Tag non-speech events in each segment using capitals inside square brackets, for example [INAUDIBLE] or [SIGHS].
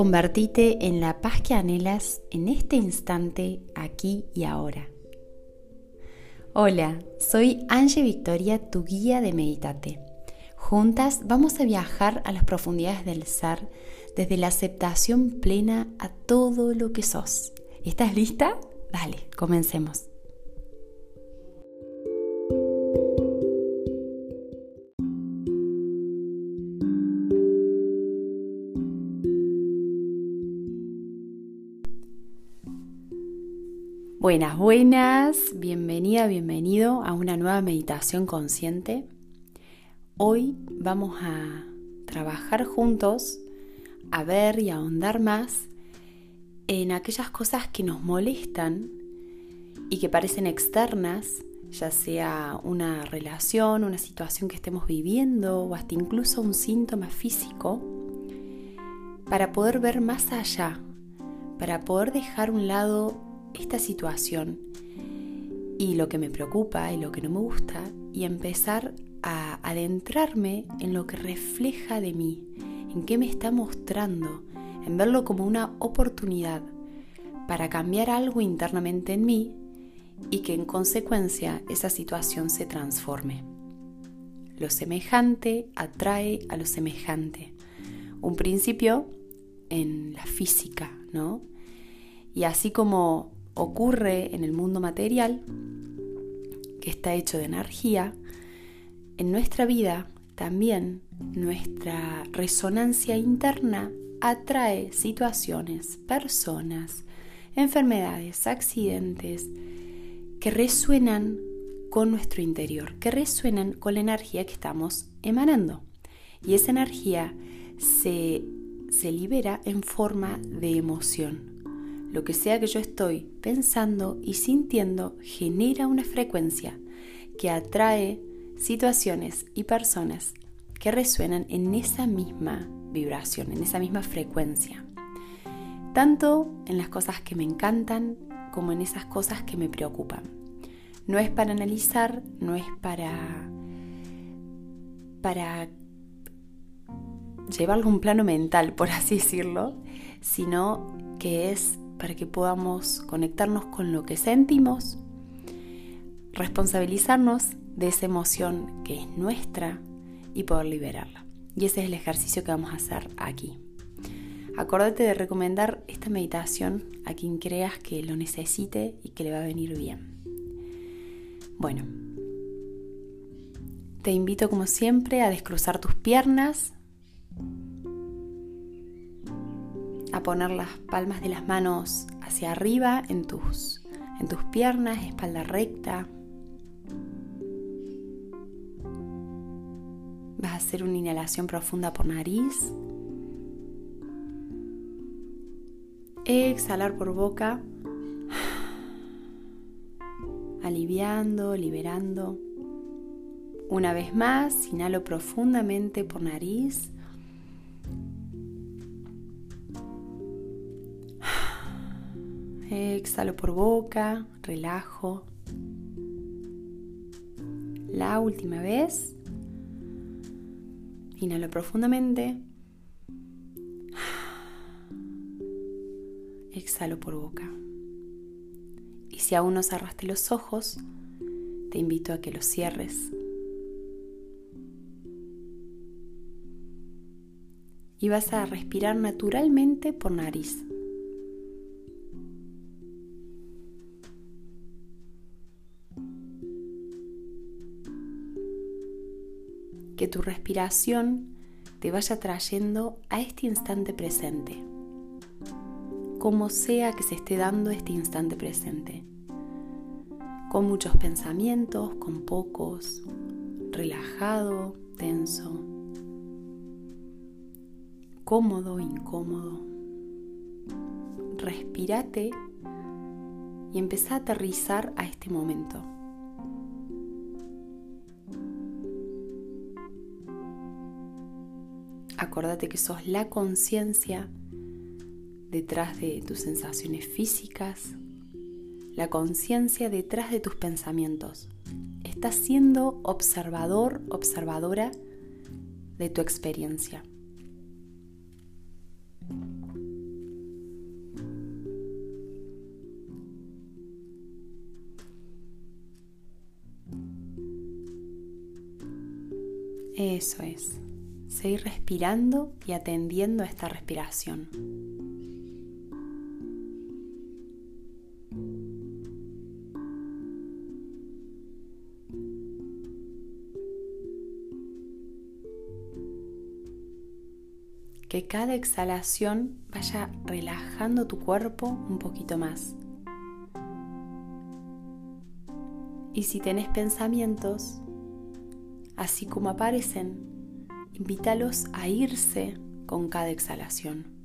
Convertite en la paz que anhelas en este instante, aquí y ahora. Hola, soy Angie Victoria, tu guía de Meditate. Juntas vamos a viajar a las profundidades del ser desde la aceptación plena a todo lo que sos. ¿Estás lista? Dale, comencemos. Buenas, buenas, bienvenida, bienvenido a una nueva meditación consciente. Hoy vamos a trabajar juntos a ver y a ahondar más en aquellas cosas que nos molestan y que parecen externas, ya sea una relación, una situación que estemos viviendo o hasta incluso un síntoma físico, para poder ver más allá, para poder dejar un lado esta situación y lo que me preocupa y lo que no me gusta y empezar a adentrarme en lo que refleja de mí, en qué me está mostrando, en verlo como una oportunidad para cambiar algo internamente en mí y que en consecuencia esa situación se transforme. Lo semejante atrae a lo semejante. Un principio en la física, ¿no? Y así como ocurre en el mundo material, que está hecho de energía, en nuestra vida también nuestra resonancia interna atrae situaciones, personas, enfermedades, accidentes que resuenan con nuestro interior, que resuenan con la energía que estamos emanando. Y esa energía se, se libera en forma de emoción. Lo que sea que yo estoy pensando y sintiendo genera una frecuencia que atrae situaciones y personas que resuenan en esa misma vibración, en esa misma frecuencia. Tanto en las cosas que me encantan como en esas cosas que me preocupan. No es para analizar, no es para para llevarlo a un plano mental, por así decirlo, sino que es para que podamos conectarnos con lo que sentimos, responsabilizarnos de esa emoción que es nuestra y poder liberarla. Y ese es el ejercicio que vamos a hacer aquí. Acordate de recomendar esta meditación a quien creas que lo necesite y que le va a venir bien. Bueno, te invito como siempre a descruzar tus piernas, a poner las palmas de las manos hacia arriba en tus, en tus piernas, espalda recta. Vas a hacer una inhalación profunda por nariz. Exhalar por boca. [SIGHS] Aliviando, liberando. Una vez más, inhalo profundamente por nariz. Exhalo por boca, relajo. La última vez. Inhalo profundamente. Exhalo por boca. Y si aún no cerraste los ojos, te invito a que los cierres. Y vas a respirar naturalmente por nariz. Que tu respiración te vaya trayendo a este instante presente, como sea que se esté dando este instante presente, con muchos pensamientos, con pocos, relajado, tenso, cómodo, incómodo. Respírate y empieza a aterrizar a este momento. Acordate que sos la conciencia detrás de tus sensaciones físicas, la conciencia detrás de tus pensamientos. Estás siendo observador, observadora de tu experiencia. Eso es. Seguir respirando y atendiendo a esta respiración. que cada exhalación vaya relajando tu cuerpo un poquito más. Y si tenés pensamientos, así como aparecen, invítalos a irse con cada exhalación.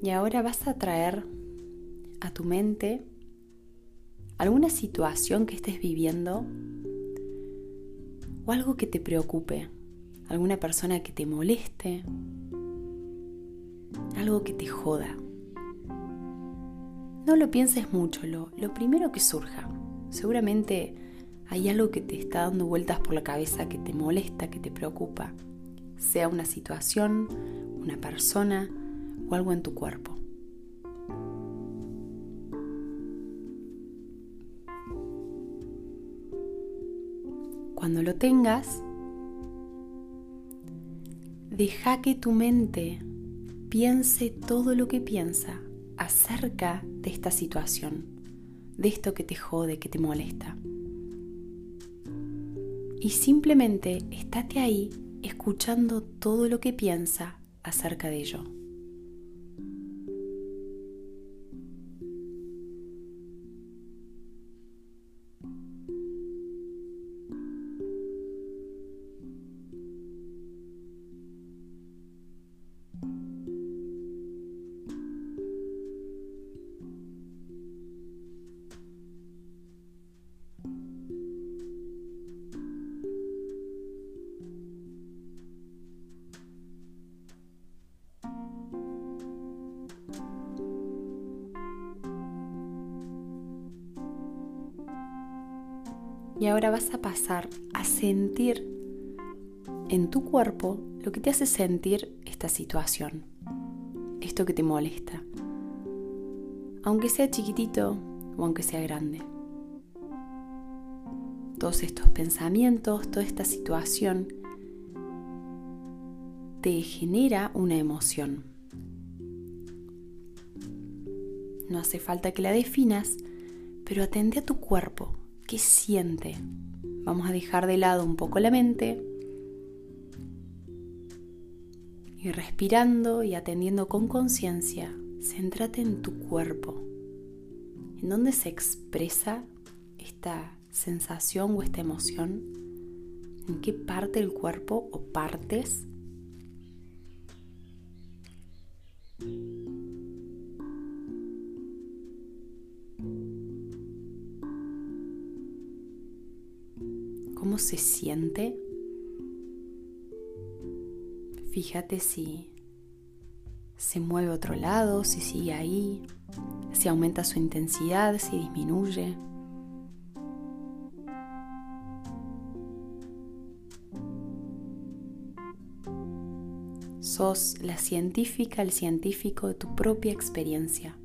Y ahora vas a traer a tu mente alguna situación que estés viviendo o algo que te preocupe, alguna persona que te moleste, algo que te joda. No lo pienses mucho, lo, lo primero que surja. Seguramente hay algo que te está dando vueltas por la cabeza que te molesta, que te preocupa, sea una situación, una persona, o algo en tu cuerpo. Cuando lo tengas, deja que tu mente piense todo lo que piensa acerca de esta situación, de esto que te jode, que te molesta. Y simplemente estate ahí escuchando todo lo que piensa acerca de ello. Y ahora vas a pasar a sentir en tu cuerpo lo que te hace sentir esta situación, esto que te molesta, aunque sea chiquitito o aunque sea grande. Todos estos pensamientos, toda esta situación te genera una emoción. No hace falta que la definas, pero atende a tu cuerpo, ¿Qué siente? Vamos a dejar de lado un poco la mente. Y respirando y atendiendo con conciencia, céntrate en tu cuerpo, en dónde se expresa esta sensación o esta emoción, en qué parte del cuerpo o partes cómo se siente. Fíjate si se mueve a otro lado, si sigue ahí, si aumenta su intensidad, si disminuye. Sos la científica, el científico de tu propia experiencia.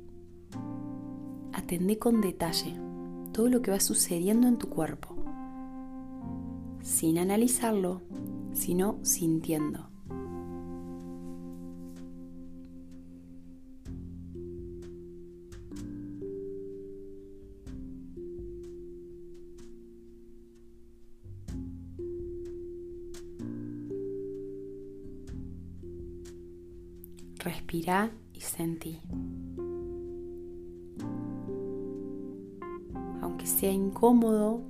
Atendé con detalle todo lo que va sucediendo en tu cuerpo sin analizarlo, sino sintiendo. Respira y sentí. Aunque sea incómodo,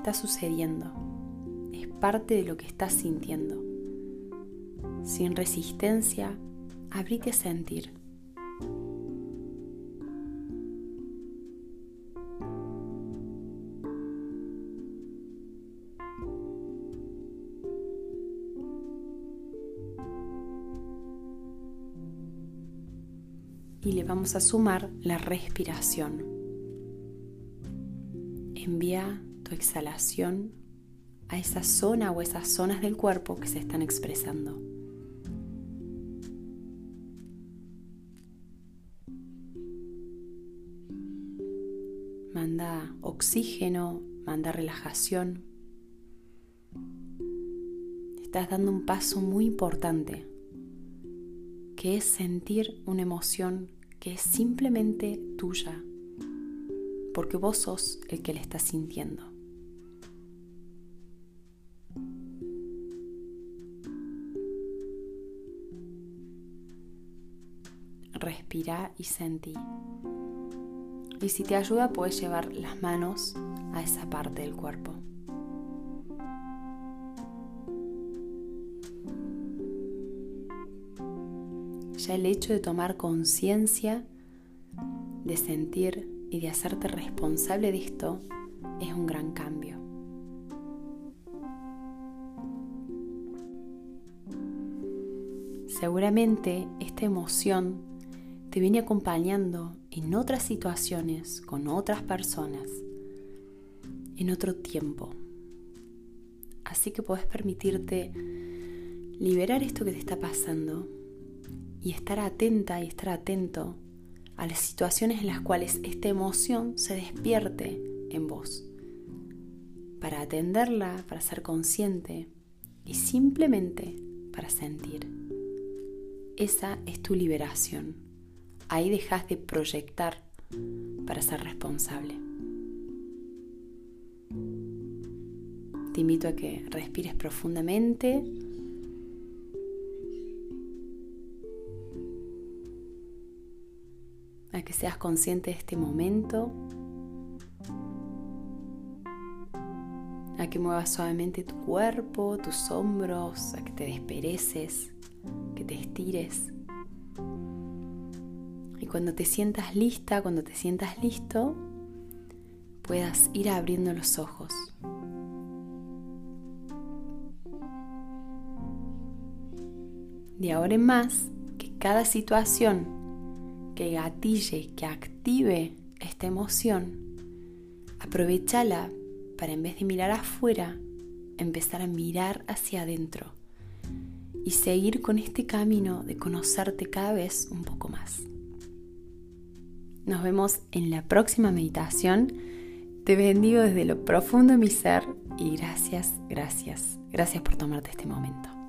está sucediendo. Es parte de lo que estás sintiendo. Sin resistencia, abrite a sentir. y le vamos a sumar la respiración. Envía exhalación a esa zona o esas zonas del cuerpo que se están expresando. Manda oxígeno, manda relajación. Estás dando un paso muy importante, que es sentir una emoción que es simplemente tuya, porque vos sos el que la estás sintiendo. Respira y sentí. Y si te ayuda, puedes llevar las manos a esa parte del cuerpo. Ya el hecho de tomar conciencia, de sentir y de hacerte responsable de esto es un gran cambio. Seguramente esta emoción te viene acompañando en otras situaciones, con otras personas, en otro tiempo. Así que puedes permitirte liberar esto que te está pasando y estar atenta y estar atento a las situaciones en las cuales esta emoción se despierte en vos. Para atenderla, para ser consciente y simplemente para sentir. Esa es tu liberación ahí dejas de proyectar para ser responsable. Te invito a que respires profundamente. A que seas consciente de este momento. A que muevas suavemente tu cuerpo, tus hombros, a que te despereces, que te estires cuando te sientas lista, cuando te sientas listo, puedas ir abriendo los ojos. De ahora en más, que cada situación que gatille, que active esta emoción, aprovechala para en vez de mirar afuera, empezar a mirar hacia adentro y seguir con este camino de conocerte cada vez un poco más. Nos vemos en la próxima meditación. Te bendigo desde lo profundo de mi ser y gracias, gracias, gracias por tomarte este momento.